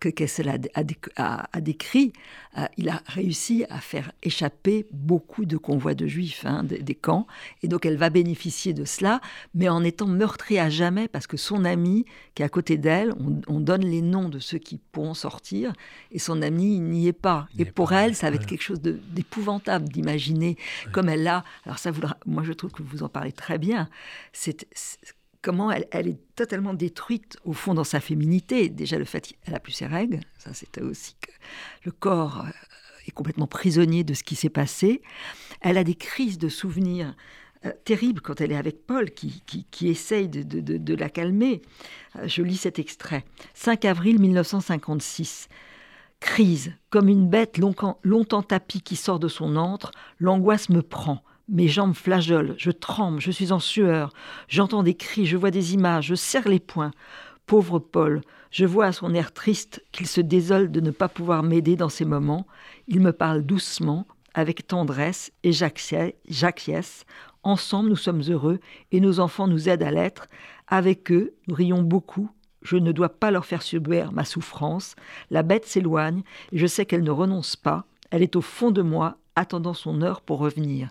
S2: que Kessel a, décrit, euh, il a réussi à faire échapper beaucoup de convois de juifs hein, des, camps. Et donc elle va bénéficier de cela, mais en étant meurtrie à jamais, parce que son ami, qui est à côté d'elle, on, donne les noms de ceux qui pourront sortir, et son ami n'y est pas. et pour elle, ça va être quelque chose d'épouvantable d'imaginer comme elle l'a. Alors ça, voudra, moi je trouve que vous en parlez très bien. C'est comment elle, est totalement détruite au fond dans sa féminité. Déjà le fait qu'elle a plus ses règles, ça c'était aussi que le corps euh, est complètement prisonnier de ce qui s'est passé. Elle a des crises de souvenirs euh, terribles quand elle est avec Paul qui, essaye de, la calmer. Euh, je lis cet extrait. 5 avril 1956. Crise, comme une bête longtemps, longtemps tapie qui sort de son antre, l'angoisse me prend. Mes jambes flageolent, je tremble, je suis en sueur, j'entends des cris, je vois des images, je serre les poings. Pauvre Paul, je vois à son air triste qu'il se désole de ne pas pouvoir m'aider dans ces moments. Il me parle doucement, avec tendresse, et j'acquiesce. Ensemble, nous sommes heureux, et nos enfants nous aident à l'être. Avec eux, nous rions beaucoup. Je ne dois pas leur faire subir ma souffrance. La bête s'éloigne, et je sais qu'elle ne renonce pas. Elle est au fond de moi, attendant son heure pour revenir.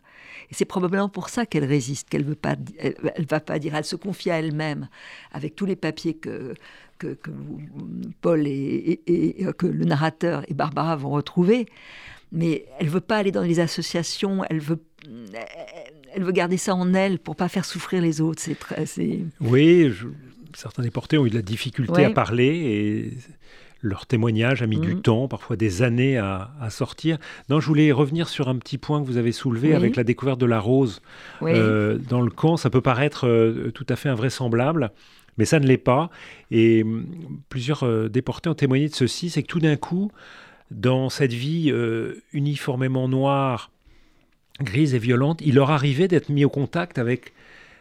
S2: Et c'est probablement pour ça qu'elle résiste, qu'elle veut pas, elle, va pas dire, elle se confie à elle-même avec tous les papiers que, que, Paul et, que le narrateur et Barbara vont retrouver. Mais elle veut pas aller dans les associations, elle veut, elle veut garder ça en elle pour pas faire souffrir les autres. C'est très,
S3: oui, certains déportés ont eu de la difficulté à parler et leur témoignage a mis du mhm. temps, parfois des années à, sortir. Non, je voulais revenir sur un petit point que vous avez soulevé avec la découverte de la rose. Euh, dans le camp, ça peut paraître euh, tout à fait invraisemblable, mais ça ne l'est pas. Et hum, plusieurs euh, déportés ont témoigné de ceci, c'est que tout d'un coup, dans cette vie uniformément noire, grise et violente, il leur arrivait d'être mis au contact avec,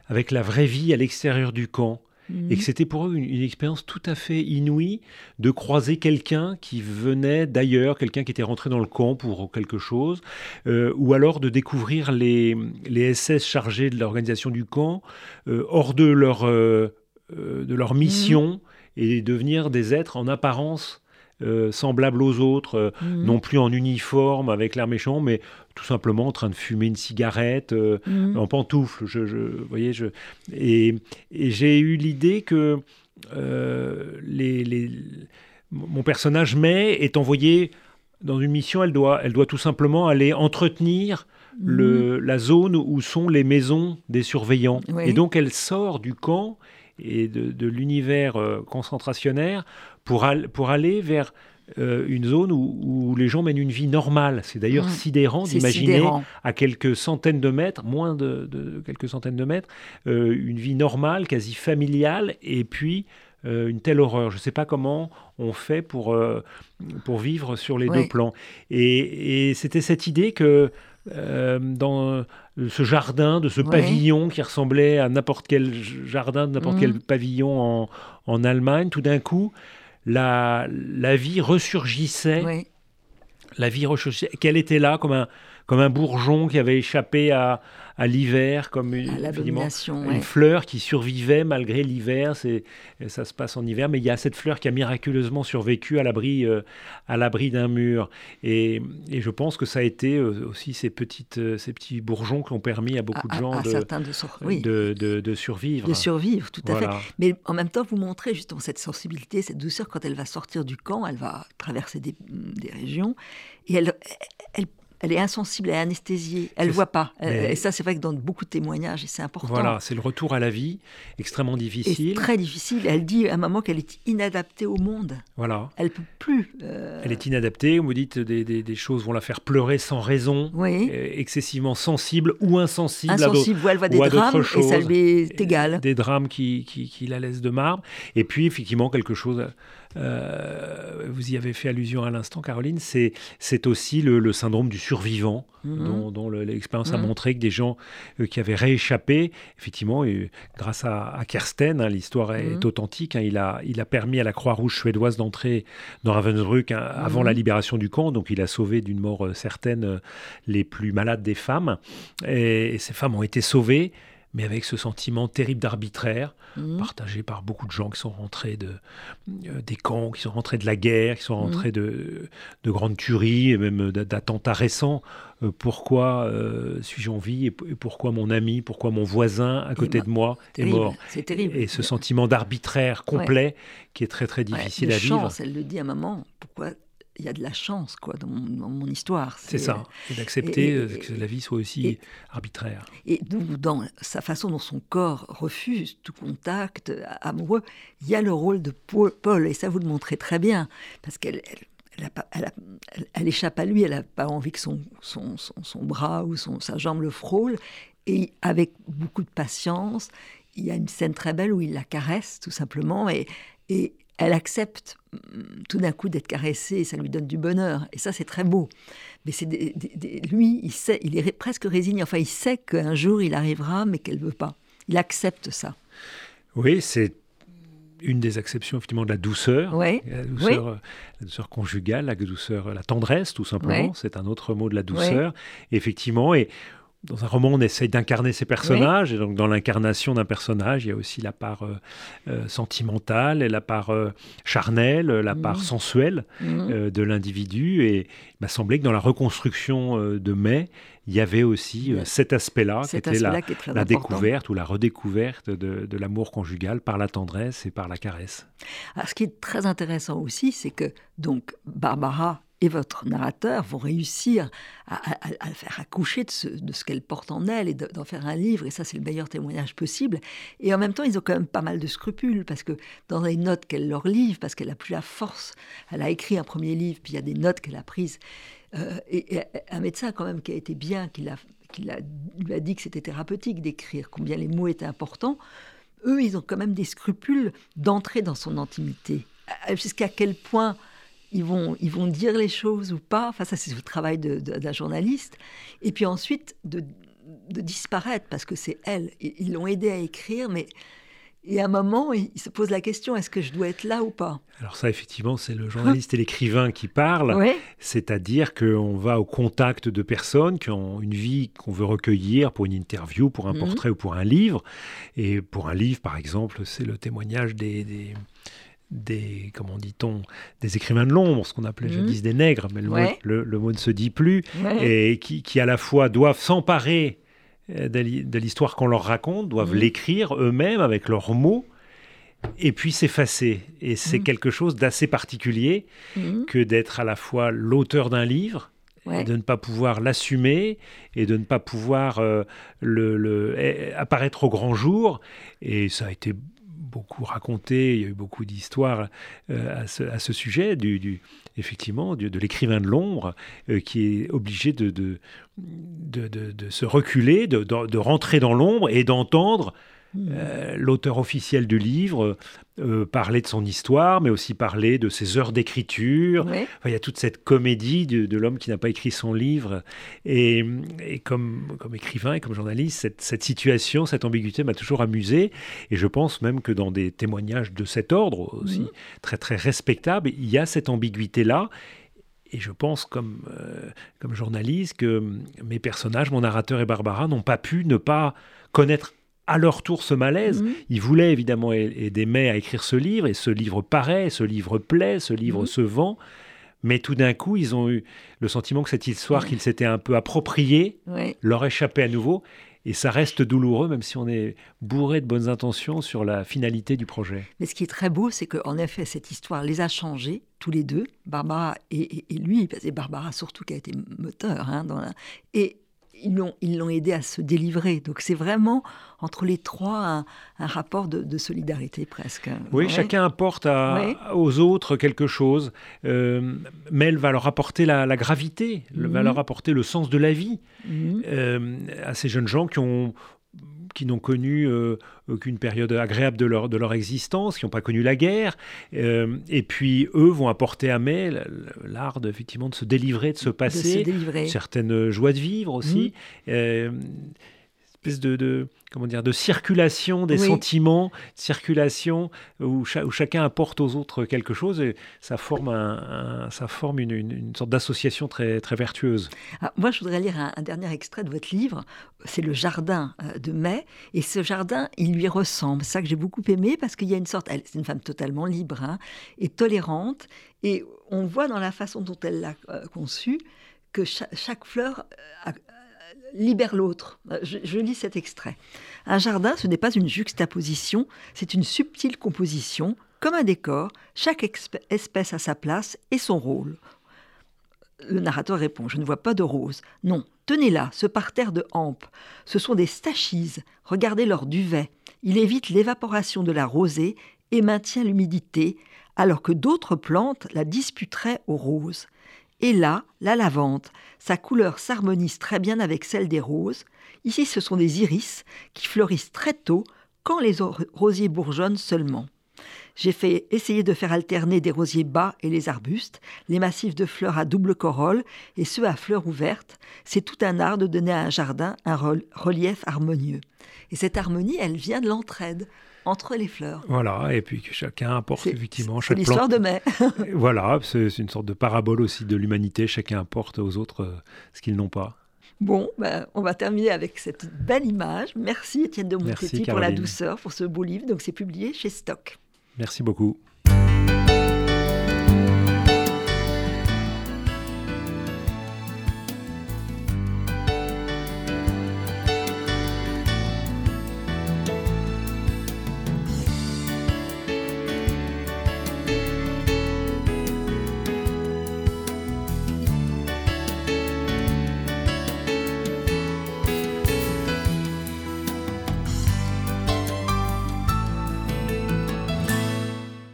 S3: avec la vraie vie à l'extérieur du camp. Et que
S2: Mhm.
S3: c'était pour eux une, une expérience tout à fait inouïe de croiser quelqu'un qui venait d'ailleurs, quelqu'un qui était rentré dans le camp pour quelque chose, euh, ou alors de découvrir les, les SS chargés de l'organisation du camp euh, hors de leur, euh, de leur mission et devenir des êtres en apparence euh, semblables aux autres, euh,
S2: Mhm.
S3: non plus en uniforme avec l'air méchant, mais tout simplement en train de fumer une cigarette, euh,
S2: Mhm.
S3: en pantoufles. Je, je, vous voyez, je, et, et j'ai eu l'idée que euh, les, les- mon personnage May est envoyé dans une mission. Elle doit, elle doit tout simplement aller entretenir le, la zone où sont les maisons des surveillants.
S2: Oui.
S3: Et donc elle sort du camp et de, de l'univers euh, concentrationnaire pour, al- pour aller vers euh, une zone où, où les gens mènent une vie normale. C'est d'ailleurs
S2: Mm.
S3: sidérant d'imaginer à quelques centaines de mètres, moins de, de quelques centaines de mètres, euh, une vie normale, quasi familiale, et puis euh, une telle horreur. Je ne sais pas comment on fait pour, pour vivre sur les
S2: Ouais.
S3: deux plans. Et, et c'était cette idée que euh, dans ce jardin, de ce
S2: Ouais.
S3: pavillon qui ressemblait à n'importe quel jardin, de n'importe
S2: Mhm.
S3: quel pavillon en, en Allemagne, tout d'un coup, la, la vie ressurgissait
S2: Oui.
S3: la vie ressurgissait, qu'elle était là comme un, comme un bourgeon qui avait échappé à, à l'hiver, comme une, fleur qui survivait malgré l'hiver. C'est, ça se passe en hiver, mais il y a cette fleur qui a miraculeusement survécu à l'abri, euh, à l'abri d'un mur. Et, et je pense que ça a été euh, aussi ces, petites, euh, ces petits bourgeons qui ont permis à beaucoup
S2: À-
S3: de gens
S2: à-
S3: de,
S2: de, sor- oui,
S3: de, de- de survivre.
S2: de survivre, tout à fait. Mais en même temps, vous montrez justement cette sensibilité, cette douceur. Quand elle va sortir du camp, elle va traverser des, des régions et elle, elle, elle est insensible, elle est anesthésiée, elle ne voit pas.
S3: mais-
S2: Et ça, c'est vrai que dans beaucoup de témoignages, et c'est important.
S3: Voilà, c'est le retour à la vie, extrêmement difficile.
S2: très difficile. Elle dit à un moment qu'elle est inadaptée au monde.
S3: Voilà.
S2: Elle peut plus. euh,
S3: Elle est inadaptée, vous me dites des, des- des choses vont la faire pleurer sans raison,
S2: Oui.
S3: euh, excessivement sensible ou insensible
S2: insensible, elle voit des drames et ça lui est égal.
S3: Des drames qui, qui, qui la laissent de marbre. Et puis, effectivement, quelque chose, euh, vous y avez fait allusion à l'instant, Caroline, c'est, c'est aussi le, le syndrome du survivant,
S2: Mhm.
S3: dont, dont le- l'expérience a
S2: Mhm.
S3: montré que des gens euh, qui avaient rééchappé, effectivement, grâce à, à Kersten, hein, l'histoire est
S2: Mhm.
S3: authentique, hein, il, a, il a permis à la Croix-Rouge suédoise d'entrer dans Ravensbrück hein, avant la libération du camp, donc il a sauvé d'une mort euh, certaine les plus malades des femmes. Et, et ces femmes ont été sauvées, mais avec ce sentiment terrible d'arbitraire,
S2: Mhm.
S3: partagé par beaucoup de gens qui sont rentrés de, euh, des camps, qui sont rentrés de la guerre, qui sont
S2: Mhm.
S3: rentrés de, de grandes tueries et même d'a- d'attentats récents. Euh, pourquoi euh, suis-je en vie et, pourquoi mon ami, pourquoi mon voisin à côté de moi est
S2: Terrible,
S3: mort
S2: C'est terrible.
S3: Et ce sentiment d'arbitraire complet qui est très très
S2: Ouais,
S3: difficile
S2: de
S3: à vivre.
S2: chance, elle le dit à maman. Pourquoi il y a de la chance quoi dans mon, dans mon histoire
S3: C'est ça. Et d'accepter euh, que la vie soit aussi
S2: et-
S3: arbitraire.
S2: Et donc, dans sa façon dont son corps refuse tout contact euh, amoureux, il y a le rôle de Paul, et ça vous le montrez très bien, parce qu'elle elle, elle échappe à lui, elle n'a pas envie que son, son, son, son bras ou son, sa jambe le frôle, et avec beaucoup de patience, il y a une scène très belle où il la caresse tout simplement, et, et elle accepte hum, tout d'un coup d'être caressée, ça lui donne du bonheur, et ça c'est très beau. Mais c'est des- des- des- lui, il sait, il est presque résigné. Enfin, il sait qu'un jour il arrivera, mais qu'elle veut pas. Il accepte ça.
S3: Oui, c'est une des acceptions effectivement de la douceur.
S2: Ouais.
S3: La douceur, euh, la douceur conjugale, la douceur, la tendresse, tout simplement.
S2: Ouais.
S3: C'est un autre mot de la douceur. Effectivement, et dans un roman, on essaye d'incarner ces personnages. Et donc, dans l'incarnation d'un personnage, il y a aussi la part euh, euh, sentimentale, et la part euh, charnelle, la part sensuelle
S2: Mhm.
S3: euh, de l'individu. Et il m'a semblé que dans la reconstruction de Mai, il y avait aussi cet aspect-là, qui la,
S2: qui
S3: découverte ou la redécouverte de, de l'amour conjugal par la tendresse et par la caresse.
S2: Alors, ce qui est très intéressant aussi, c'est que donc Barbara et votre narrateur vont réussir à, faire accoucher de ce, qu'elle porte en elle et de- d'en faire un livre. Et ça, c'est le meilleur témoignage possible. Et en même temps, ils ont quand même pas mal de scrupules parce que dans les notes qu'elle leur livre, parce qu'elle a plus la force, elle a écrit un premier livre, puis il y a des notes qu'elle a prises. Euh, et, un médecin quand même qui a été bien, qui l'a- lui a dit que c'était thérapeutique d'écrire, combien les mots étaient importants. Eux, ils ont quand même des scrupules d'entrer dans son intimité. Euh, Jusqu'à quel point ils vont, ils vont dire les choses ou pas. Enfin, ça, c'est le travail d'un journaliste. Et puis ensuite, de, de disparaître, parce que c'est elle. Ils l'ont aidé à écrire, mais et à un moment, il se pose la question est-ce que je dois être là ou pas?
S3: Alors, ça, effectivement, c'est le journaliste et l'écrivain qui parle. C'est-à-dire qu'on va au contact de personnes qui ont une vie qu'on veut recueillir pour une interview, pour un mhm. portrait ou pour un livre. Et pour un livre, par exemple, c'est le témoignage des, des comment dit-on, des écrivains de l'ombre, ce qu'on appelait je jadis mhm. des nègres, mais le, mot, ne se dit plus, et qui, qui, à la fois doivent s'emparer euh, de l'histoire qu'on leur raconte, doivent mhm. l'écrire eux-mêmes avec leurs mots et puis s'effacer. Et c'est mhm. quelque chose d'assez particulier mhm. que d'être à la fois l'auteur d'un livre et de ne pas pouvoir l'assumer et de ne pas pouvoir euh, le, eh, apparaître au grand jour. Et ça a été beaucoup raconté, il y a eu beaucoup d'histoires euh, à, ce, sujet, du, effectivement, de l'écrivain de l'ombre qui est obligé de, de, se reculer, de, rentrer dans l'ombre et d'entendre. Euh, l'auteur officiel du livre euh, parler de son histoire, mais aussi parler de ses heures d'écriture. il y a toute cette comédie de, l'homme qui n'a pas écrit son livre. Et, comme, comme écrivain et comme journaliste, cette, situation, cette ambiguïté m'a toujours amusé. Et je pense même que dans des témoignages de cet ordre, aussi hmm. très très respectables, il y a cette ambiguïté-là et je pense, comme, euh, comme journaliste, que mes personnages, mon narrateur et Barbara, n'ont pas pu ne pas connaître à leur tour ce malaise. Mhm. Ils voulaient évidemment aider May à écrire ce livre, et ce livre paraît, ce livre plaît, ce livre mhm. se vend. Mais tout d'un coup, ils ont eu le sentiment que cette histoire qu'ils s'étaient un peu appropriée leur échappait à nouveau. Et ça reste douloureux, même si on est bourré de bonnes intentions sur la finalité du projet.
S2: Mais ce qui est très beau, c'est qu'en effet, cette histoire les a changés, tous les deux, Barbara et, lui, et Barbara surtout qui a été moteur. Hein, dans la... Et ils l'ont, ils l'ont aidé à se délivrer. Donc c'est vraiment entre les trois un, rapport de, solidarité presque.
S3: Oui, chacun apporte aux autres quelque chose. Euh, Mel va leur apporter la, gravité, va mhm. leur apporter le sens de la vie mhm. euh, à ces jeunes gens qui ont qui n'ont connu euh, aucune période agréable de leur, de leur existence, qui n'ont pas connu la guerre. Euh, et puis, eux vont apporter à May l'art effectivement de se délivrer, de se passer, certaines joies de vivre aussi. Mmh. Espèce de, comment dire de circulation des sentiments, circulation où, chacun apporte aux autres quelque chose et ça forme un, ça forme une, sorte d'association très très vertueuse.
S2: Ah, moi, je voudrais lire un, dernier extrait de votre livre. C'est le jardin euh, de Mai et ce jardin, il lui ressemble. C'est ça que j'ai beaucoup aimé parce qu'il y a une sorte, c'est une femme totalement libre hein, et tolérante et on voit dans la façon dont elle l'a euh, conçu que chaque, fleur euh, libère l'autre. Euh, je, lis cet extrait. Un jardin, ce n'est pas une juxtaposition, c'est une subtile composition. Comme un décor, chaque espèce a sa place et son rôle. Le narrateur répond Je ne vois pas de rose. Non, tenez là, ce parterre de hampe. Ce sont des stachises. Regardez leur duvet. Il évite l'évaporation de la rosée et maintient l'humidité, alors que d'autres plantes la disputeraient aux roses. Et là, la lavande. Sa couleur s'harmonise très bien avec celle des roses. Ici, ce sont des iris qui fleurissent très tôt, quand les rosiers bourgeonnent seulement. J'ai fait essayer de faire alterner des rosiers bas et les arbustes, les massifs de fleurs à double corolle et ceux à fleurs ouvertes. C'est tout un art de donner à un jardin un relief harmonieux. Et cette harmonie, elle vient de l'entraide entre les fleurs.
S3: Voilà, et puis que chacun apporte effectivement
S2: chaque l'histoire de mai.
S3: voilà, c'est une sorte de parabole aussi de l'humanité. Chacun apporte aux autres euh, ce qu'ils n'ont pas.
S2: Bon, ben, on va terminer avec cette belle image. Merci Étienne de Montetti pour la douceur, pour ce beau livre. Donc c'est publié chez Stock.
S3: Merci beaucoup.